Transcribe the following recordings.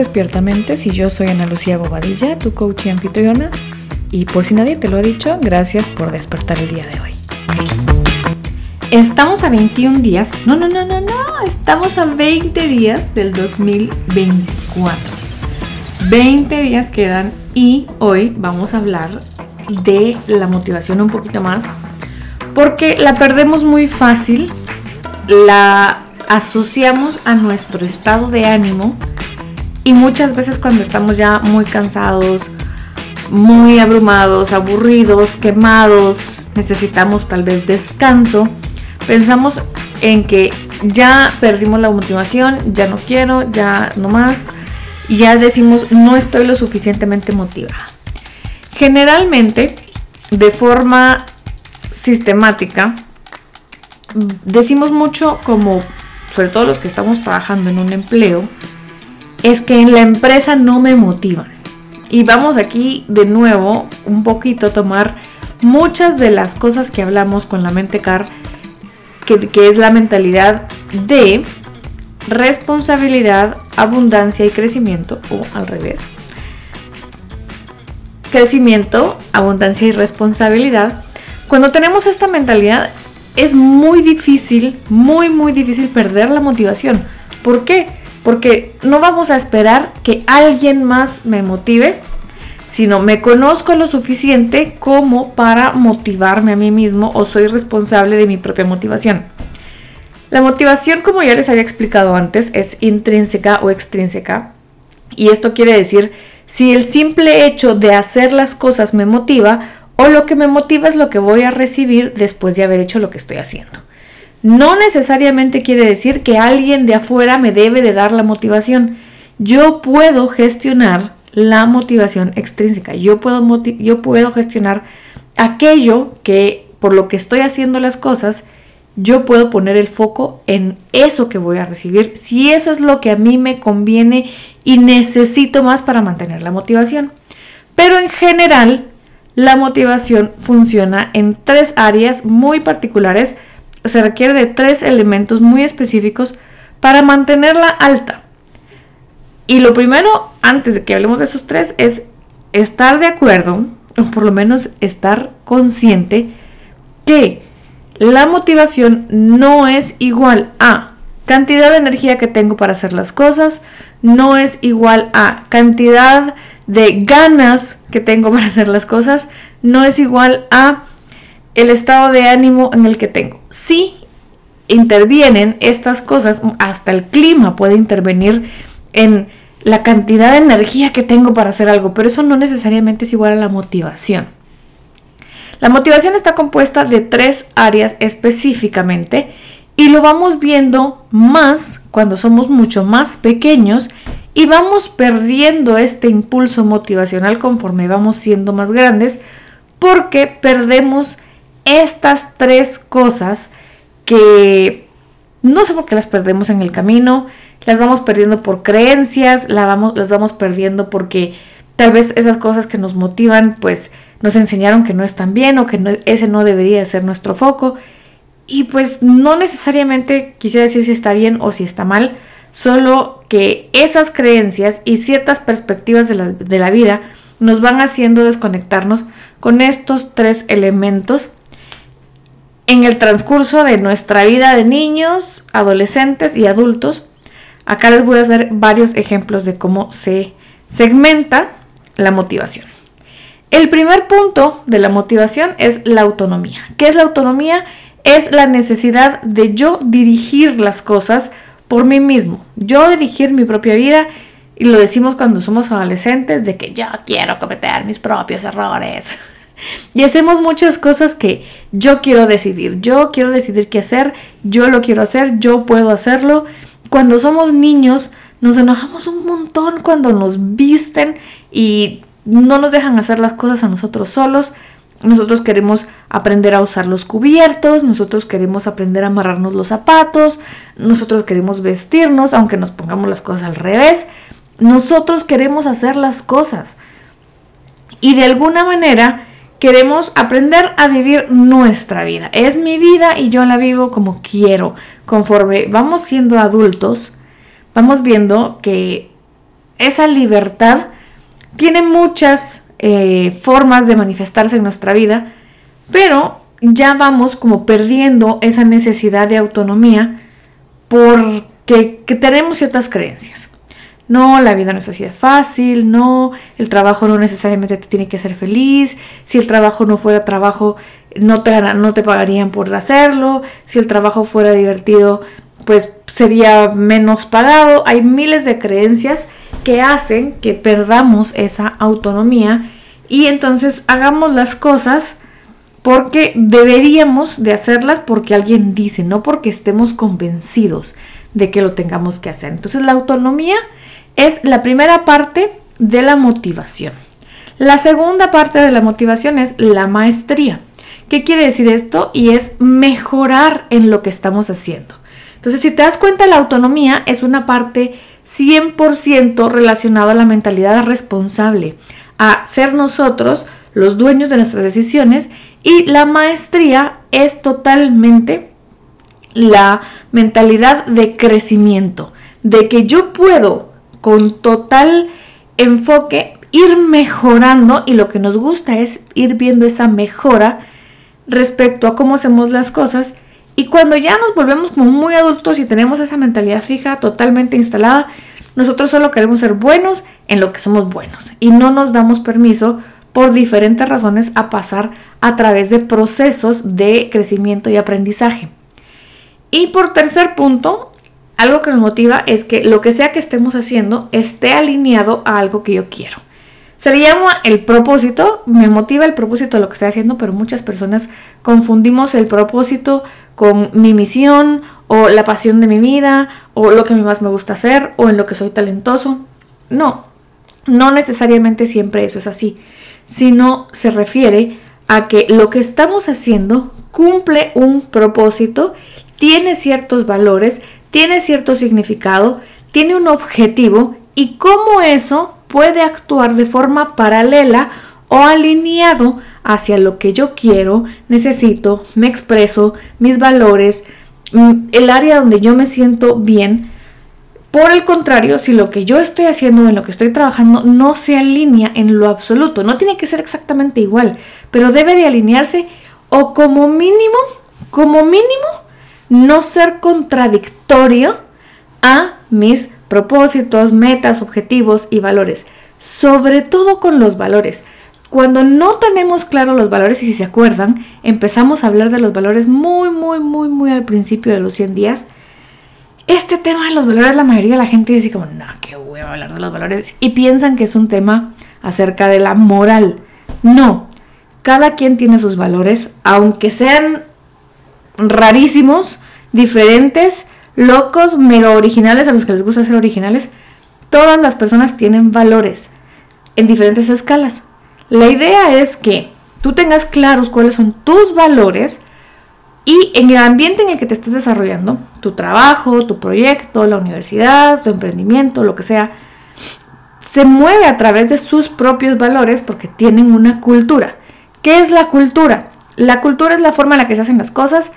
Despiertamente y yo soy Ana Lucía Bobadilla, tu coach y anfitriona. Y por si nadie te lo ha dicho, gracias por despertar el día de hoy. Estamos a 21 días, no, no, no, no, no, estamos a 20 días del 2024. 20 días quedan y hoy vamos a hablar de la motivación un poquito más porque la perdemos muy fácil, la asociamos a nuestro estado de ánimo y muchas veces cuando estamos ya muy cansados, muy abrumados, aburridos, quemados, necesitamos tal vez descanso, pensamos en que ya perdimos la motivación, ya no quiero, ya no más, y ya decimos no estoy lo suficientemente motivada. Generalmente, de forma sistemática, decimos mucho como, sobre todo los que estamos trabajando en un empleo, es que en la empresa no me motivan. Y vamos aquí de nuevo un poquito a tomar muchas de las cosas que hablamos con la mente car, que, que es la mentalidad de responsabilidad, abundancia y crecimiento, o al revés. Crecimiento, abundancia y responsabilidad. Cuando tenemos esta mentalidad es muy difícil, muy, muy difícil perder la motivación. ¿Por qué? Porque no vamos a esperar que alguien más me motive, sino me conozco lo suficiente como para motivarme a mí mismo o soy responsable de mi propia motivación. La motivación, como ya les había explicado antes, es intrínseca o extrínseca. Y esto quiere decir si el simple hecho de hacer las cosas me motiva o lo que me motiva es lo que voy a recibir después de haber hecho lo que estoy haciendo no necesariamente quiere decir que alguien de afuera me debe de dar la motivación. Yo puedo gestionar la motivación extrínseca. Yo puedo, yo puedo gestionar aquello que por lo que estoy haciendo las cosas, yo puedo poner el foco en eso que voy a recibir, si eso es lo que a mí me conviene y necesito más para mantener la motivación. Pero en general, la motivación funciona en tres áreas muy particulares se requiere de tres elementos muy específicos para mantenerla alta. Y lo primero, antes de que hablemos de esos tres, es estar de acuerdo, o por lo menos estar consciente, que la motivación no es igual a cantidad de energía que tengo para hacer las cosas, no es igual a cantidad de ganas que tengo para hacer las cosas, no es igual a el estado de ánimo en el que tengo. Sí intervienen estas cosas, hasta el clima puede intervenir en la cantidad de energía que tengo para hacer algo, pero eso no necesariamente es igual a la motivación. La motivación está compuesta de tres áreas específicamente y lo vamos viendo más cuando somos mucho más pequeños y vamos perdiendo este impulso motivacional conforme vamos siendo más grandes porque perdemos estas tres cosas que no sé por qué las perdemos en el camino, las vamos perdiendo por creencias, vamos, las vamos perdiendo porque tal vez esas cosas que nos motivan pues nos enseñaron que no están bien o que ese no debería ser nuestro foco. Y pues no necesariamente quisiera decir si está bien o si está mal, solo que esas creencias y ciertas perspectivas de la, de la vida nos van haciendo desconectarnos con estos tres elementos en el transcurso de nuestra vida de niños, adolescentes y adultos. Acá les voy a hacer varios ejemplos de cómo se segmenta la motivación. El primer punto de la motivación es la autonomía. ¿Qué es la autonomía? Es la necesidad de yo dirigir las cosas por mí mismo. Yo dirigir mi propia vida y lo decimos cuando somos adolescentes de que yo quiero cometer mis propios errores. Y hacemos muchas cosas que yo quiero decidir. Yo quiero decidir qué hacer, yo lo quiero hacer, yo puedo hacerlo. Cuando somos niños nos enojamos un montón cuando nos visten y no nos dejan hacer las cosas a nosotros solos. Nosotros queremos aprender a usar los cubiertos, nosotros queremos aprender a amarrarnos los zapatos, nosotros queremos vestirnos, aunque nos pongamos las cosas al revés. Nosotros queremos hacer las cosas. Y de alguna manera queremos aprender a vivir nuestra vida. Es mi vida y yo la vivo como quiero. Conforme vamos siendo adultos, vamos viendo que esa libertad tiene muchas eh, formas de manifestarse en nuestra vida, pero ya vamos como perdiendo esa necesidad de autonomía porque tenemos ciertas creencias. No, la vida no es así de fácil, no, el trabajo no necesariamente te tiene que hacer feliz, si el trabajo no fuera trabajo no te, no te pagarían por hacerlo, si el trabajo fuera divertido pues sería menos pagado. Hay miles de creencias que hacen que perdamos esa autonomía y entonces hagamos las cosas porque deberíamos de hacerlas porque alguien dice, no porque estemos convencidos de que lo tengamos que hacer. Entonces la autonomía es la primera parte de la motivación. La segunda parte de la motivación es la maestría. ¿Qué quiere decir esto? Y es mejorar en lo que estamos haciendo. Entonces, si te das cuenta, la autonomía es una parte 100% relacionada a la mentalidad responsable, a ser nosotros los dueños de nuestras decisiones y la maestría es totalmente la mentalidad de crecimiento, de que yo puedo con total enfoque ir mejorando y lo que nos gusta es ir viendo esa mejora respecto a cómo hacemos las cosas y cuando ya nos volvemos como muy adultos y tenemos esa mentalidad fija totalmente instalada, nosotros solo queremos ser buenos en lo que somos buenos y no nos damos permiso por diferentes razones a pasar a través de procesos de crecimiento y aprendizaje. Y por tercer punto, algo que nos motiva es que lo que sea que estemos haciendo esté alineado a algo que yo quiero. Se le llama el propósito, me motiva el propósito de lo que estoy haciendo, pero muchas personas confundimos el propósito con mi misión o la pasión de mi vida o lo que más me gusta hacer o en lo que soy talentoso. No, no necesariamente siempre eso es así, sino se refiere a que lo que estamos haciendo cumple un propósito, tiene ciertos valores, tiene cierto significado, tiene un objetivo y cómo eso puede actuar de forma paralela o alineado hacia lo que yo quiero, necesito, me expreso, mis valores, mm, el área donde yo me siento bien. Por el contrario, si lo que yo estoy haciendo en lo que estoy trabajando no se alinea en lo absoluto, no tiene que ser exactamente igual, pero debe de alinearse o como mínimo, como mínimo, no ser contradictorio a mis propósitos, metas, objetivos y valores. Sobre todo con los valores. Cuando no tenemos claro los valores, y si se acuerdan, empezamos a hablar de los valores muy, muy, muy, muy al principio de los 100 días. Este tema de los valores, la mayoría de la gente dice como, no, qué voy a hablar de los valores. Y piensan que es un tema acerca de la moral. No, cada quien tiene sus valores, aunque sean rarísimos, diferentes, locos, mega originales, a los que les gusta ser originales, todas las personas tienen valores en diferentes escalas. La idea es que tú tengas claros cuáles son tus valores y en el ambiente en el que te estés desarrollando, tu trabajo, tu proyecto, la universidad, tu emprendimiento, lo que sea, se mueve a través de sus propios valores porque tienen una cultura. ¿Qué es la cultura? La cultura es la forma en la que se hacen las cosas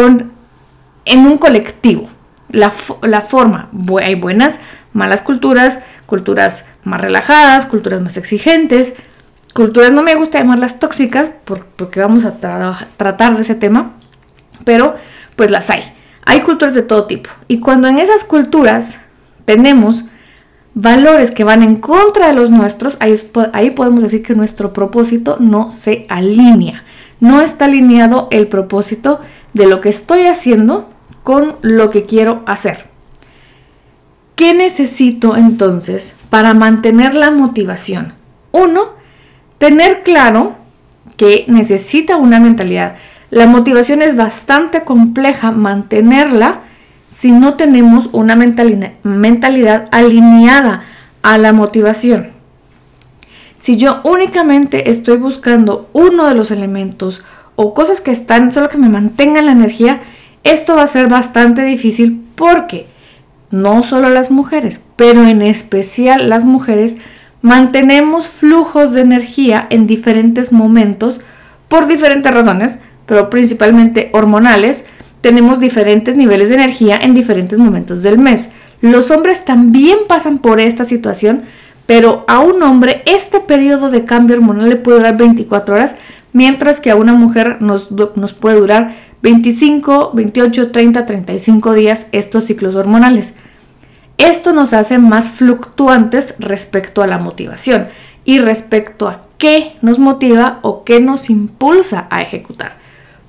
en un colectivo la, forma. Hay buenas, malas culturas, culturas más relajadas, culturas más exigentes, culturas no me gusta llamarlas tóxicas porque vamos a tratar de ese tema, pero pues las hay. Hay culturas de todo tipo. Y cuando en esas culturas tenemos valores que van en contra de los nuestros, ahí, ahí podemos decir que nuestro propósito no se alinea. No está alineado el propósito de lo que estoy haciendo con lo que quiero hacer. ¿Qué necesito entonces para mantener la motivación? Uno, tener claro que necesita una mentalidad. La motivación es bastante compleja mantenerla si no tenemos una mentalidad alineada a la motivación. Si yo únicamente estoy buscando uno de los elementos o cosas que están solo que me mantengan la energía, esto va a ser bastante difícil porque no solo las mujeres, pero en especial las mujeres, mantenemos flujos de energía en diferentes momentos por diferentes razones, pero principalmente hormonales. Tenemos diferentes niveles de energía en diferentes momentos del mes. Los hombres también pasan por esta situación, pero a un hombre este periodo de cambio hormonal le puede durar 24 horas, mientras que a una mujer nos, puede durar 25, 28, 30, 35 días estos ciclos hormonales. Esto nos hace más fluctuantes respecto a la motivación y respecto a qué nos motiva o qué nos impulsa a ejecutar.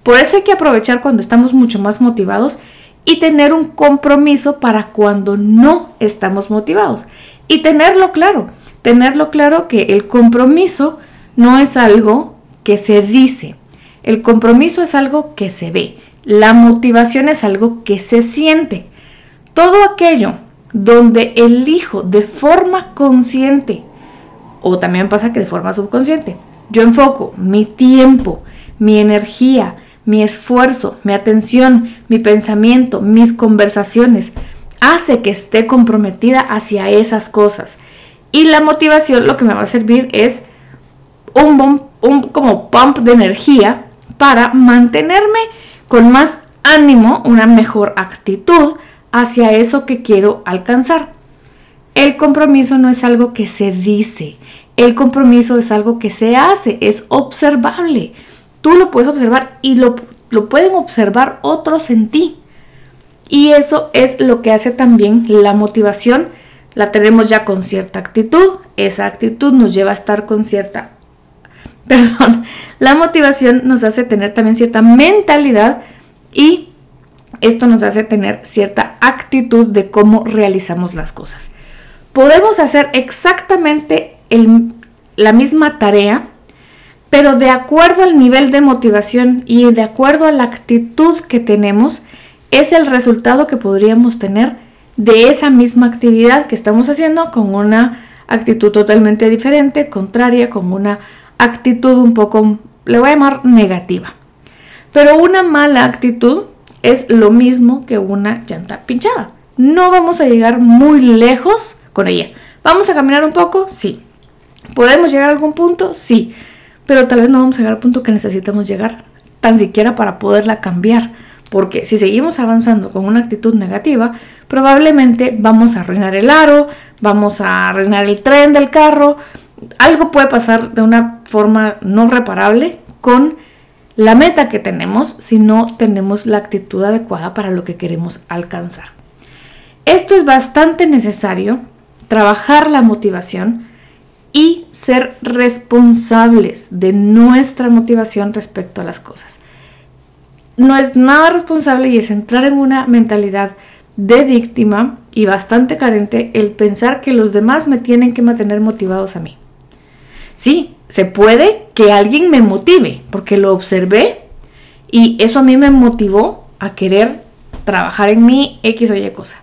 Por eso hay que aprovechar cuando estamos mucho más motivados y tener un compromiso para cuando no estamos motivados. Y tenerlo claro, tenerlo claro que el compromiso no es algo que se dice, el compromiso es algo que se ve, la motivación es algo que se siente. Todo aquello donde elijo de forma consciente, o también pasa que de forma subconsciente, yo enfoco mi tiempo, mi energía, mi esfuerzo, mi atención, mi pensamiento, mis conversaciones, hace que esté comprometida hacia esas cosas. Y la motivación lo que me va a servir es un, un como pump de energía para mantenerme con más ánimo, una mejor actitud hacia eso que quiero alcanzar. El compromiso no es algo que se dice, el compromiso es algo que se hace, es observable. Tú lo puedes observar y lo, lo pueden observar otros en ti. Y eso es lo que hace también la motivación. La tenemos ya con cierta actitud. Esa actitud nos lleva a estar con cierta... Perdón. La motivación nos hace tener también cierta mentalidad y esto nos hace tener cierta actitud de cómo realizamos las cosas. Podemos hacer exactamente la misma tarea, pero de acuerdo al nivel de motivación y de acuerdo a la actitud que tenemos, es el resultado que podríamos tener de esa misma actividad que estamos haciendo con una actitud totalmente diferente, contraria, con una actitud un poco, le voy a llamar negativa. Pero una mala actitud es lo mismo que una llanta pinchada. No vamos a llegar muy lejos con ella. ¿Vamos a caminar un poco? Sí. ¿Podemos llegar a algún punto? Sí. Pero tal vez no vamos a llegar al punto que necesitamos llegar, tan siquiera para poderla cambiar. Porque si seguimos avanzando con una actitud negativa, probablemente vamos a arruinar el aro, vamos a arruinar el tren del carro. Algo puede pasar de una forma no reparable con la meta que tenemos si no tenemos la actitud adecuada para lo que queremos alcanzar. Esto es bastante necesario, trabajar la motivación y ser responsables de nuestra motivación respecto a las cosas. No es nada responsable y es entrar en una mentalidad de víctima y bastante carente el pensar que los demás me tienen que mantener motivados a mí. Sí, se puede que alguien me motive, porque lo observé y eso a mí me motivó a querer trabajar en mí X o Y cosa.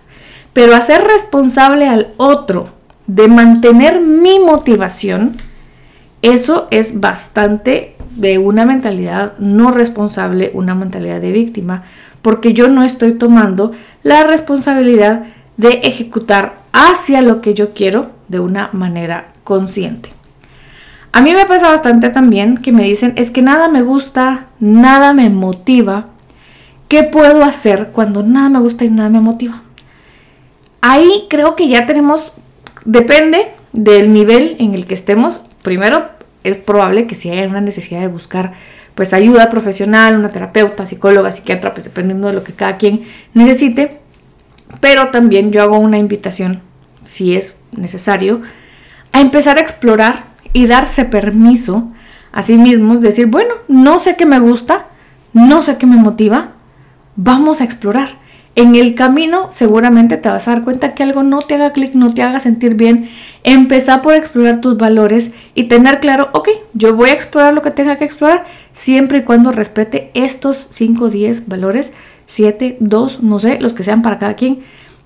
Pero hacer responsable al otro de mantener mi motivación, eso es bastante de una mentalidad no responsable, una mentalidad de víctima, porque yo no estoy tomando la responsabilidad de ejecutar hacia lo que yo quiero de una manera consciente. A mí me pasa bastante también que me dicen, es que nada me gusta, nada me motiva. ¿Qué puedo hacer cuando nada me gusta y nada me motiva? Ahí creo que ya tenemos, depende del nivel en el que estemos. Primero, es probable que si hay una necesidad de buscar pues ayuda profesional, una terapeuta, psicóloga, psiquiatra, pues dependiendo de lo que cada quien necesite. Pero también yo hago una invitación, si es necesario, a empezar a explorar y darse permiso a sí mismos, decir, bueno, no sé qué me gusta, no sé qué me motiva, vamos a explorar. En el camino seguramente te vas a dar cuenta que algo no te haga clic, no te haga sentir bien. Empezar por explorar tus valores y tener claro, ok, yo voy a explorar lo que tenga que explorar, siempre y cuando respete estos 5, 10 valores, 7, 2, no sé, los que sean para cada quien.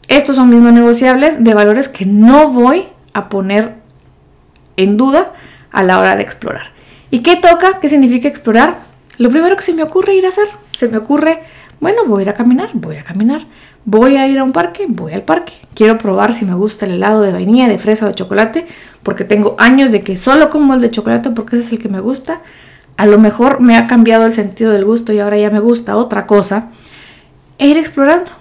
Estos son mis no negociables de valores que no voy a poner en duda a la hora de explorar. ¿Y qué toca? ¿Qué significa explorar? Lo primero que se me ocurre ir a hacer, se me ocurre, bueno, voy a ir a caminar, voy a caminar. Voy a ir a un parque, voy al parque. Quiero probar si me gusta el helado de vainilla, de fresa o de chocolate, porque tengo años de que solo como el de chocolate porque ese es el que me gusta. A lo mejor me ha cambiado el sentido del gusto y ahora ya me gusta otra cosa. E ir explorando.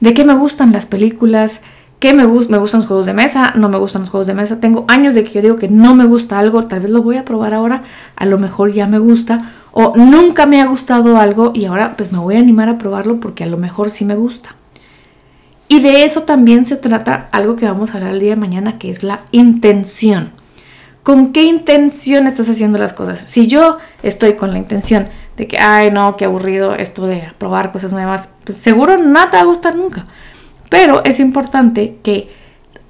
¿De qué me gustan las películas? ¿Qué me, gusta? me gustan los juegos de mesa? ¿No me gustan los juegos de mesa? Tengo años de que yo digo que no me gusta algo, tal vez lo voy a probar ahora, a lo mejor ya me gusta. O nunca me ha gustado algo y ahora pues me voy a animar a probarlo porque a lo mejor sí me gusta. Y de eso también se trata algo que vamos a hablar el día de mañana, que es la intención. ¿Con qué intención estás haciendo las cosas? Si yo estoy con la intención de que, ay, no, qué aburrido esto de probar cosas nuevas, pues seguro nada te va a gustar nunca. Pero es importante que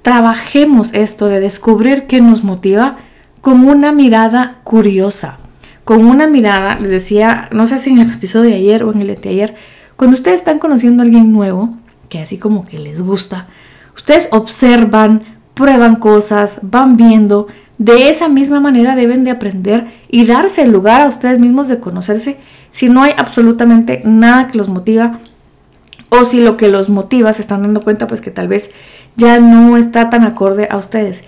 trabajemos esto de descubrir qué nos motiva con una mirada curiosa, con una mirada, les decía, no sé si en el episodio de ayer o en el de ayer, cuando ustedes están conociendo a alguien nuevo, que así como que les gusta, ustedes observan, prueban cosas, van viendo, de esa misma manera deben de aprender y darse el lugar a ustedes mismos de conocerse si no hay absolutamente nada que los motiva o si lo que los motiva se están dando cuenta pues que tal vez ya no está tan acorde a ustedes.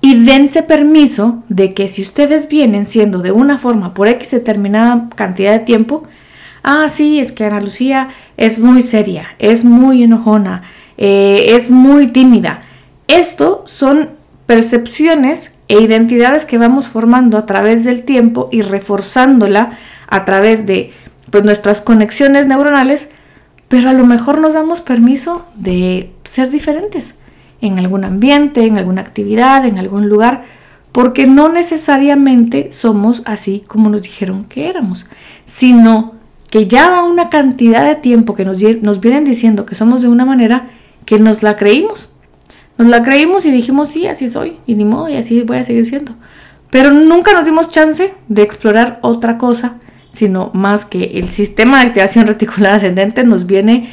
Y dense permiso de que si ustedes vienen siendo de una forma por X determinada cantidad de tiempo, ah, sí, es que Ana Lucía es muy seria, es muy enojona, eh, es muy tímida. Esto son percepciones e identidades que vamos formando a través del tiempo y reforzándola a través de pues, nuestras conexiones neuronales, pero a lo mejor nos damos permiso de ser diferentes en algún ambiente, en alguna actividad, en algún lugar, porque no necesariamente somos así como nos dijeron que éramos, sino que ya va una cantidad de tiempo que nos, nos vienen diciendo que somos de una manera que nos la creímos. Nos la creímos y dijimos, sí, así soy, y ni modo, y así voy a seguir siendo. Pero nunca nos dimos chance de explorar otra cosa, sino más que el sistema de activación reticular ascendente nos viene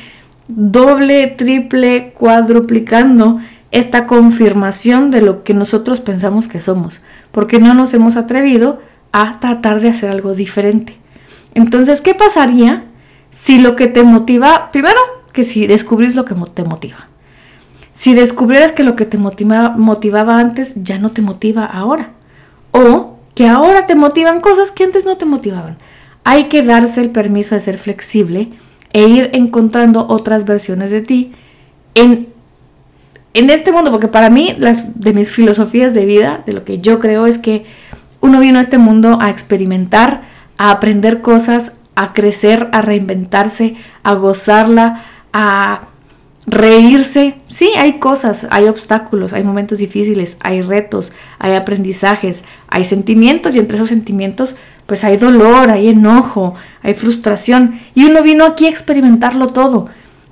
doble, triple, cuadruplicando esta confirmación de lo que nosotros pensamos que somos, porque no nos hemos atrevido a tratar de hacer algo diferente. Entonces, ¿qué pasaría si lo que te motiva, primero, que si descubrís lo que te motiva? Si descubrieras que lo que te motivaba, motivaba antes ya no te motiva ahora. O que ahora te motivan cosas que antes no te motivaban. Hay que darse el permiso de ser flexible e ir encontrando otras versiones de ti en, en este mundo, porque para mí las de mis filosofías de vida, de lo que yo creo es que uno vino a este mundo a experimentar, a aprender cosas, a crecer, a reinventarse, a gozarla, a reírse. Sí, hay cosas, hay obstáculos, hay momentos difíciles, hay retos, hay aprendizajes, hay sentimientos y entre esos sentimientos pues hay dolor, hay enojo, hay frustración y uno vino aquí a experimentarlo todo.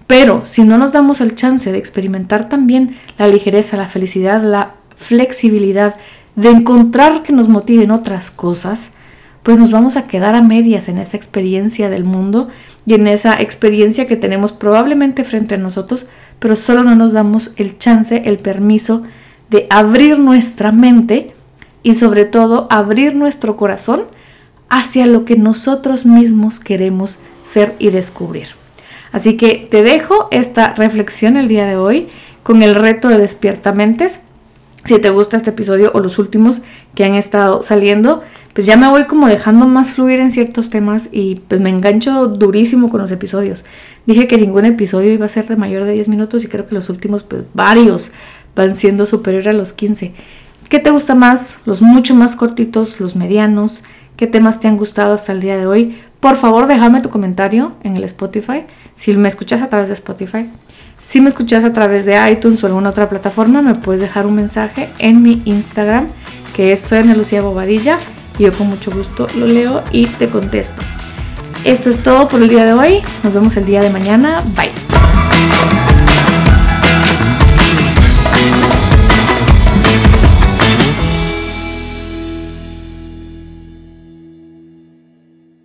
Pero si no nos damos el chance de experimentar también la ligereza, la felicidad, la flexibilidad, de encontrar que nos motiven otras cosas, pues nos vamos a quedar a medias en esa experiencia del mundo y en esa experiencia que tenemos probablemente frente a nosotros, pero solo no nos damos el chance, el permiso de abrir nuestra mente y sobre todo abrir nuestro corazón hacia lo que nosotros mismos queremos ser y descubrir. Así que te dejo esta reflexión el día de hoy con el reto de despiertamentes. Si te gusta este episodio o los últimos que han estado saliendo, pues ya me voy como dejando más fluir en ciertos temas y pues me engancho durísimo con los episodios. Dije que ningún episodio iba a ser de mayor de 10 minutos y creo que los últimos pues varios van siendo superior a los 15. ¿Qué te gusta más? Los mucho más cortitos, los medianos, ¿qué temas te han gustado hasta el día de hoy? Por favor, déjame tu comentario en el Spotify, si me escuchas a través de Spotify. Si me escuchas a través de iTunes o alguna otra plataforma, me puedes dejar un mensaje en mi Instagram, que es Soy Lucía Bobadilla yo con mucho gusto lo leo y te contesto. Esto es todo por el día de hoy. Nos vemos el día de mañana. Bye.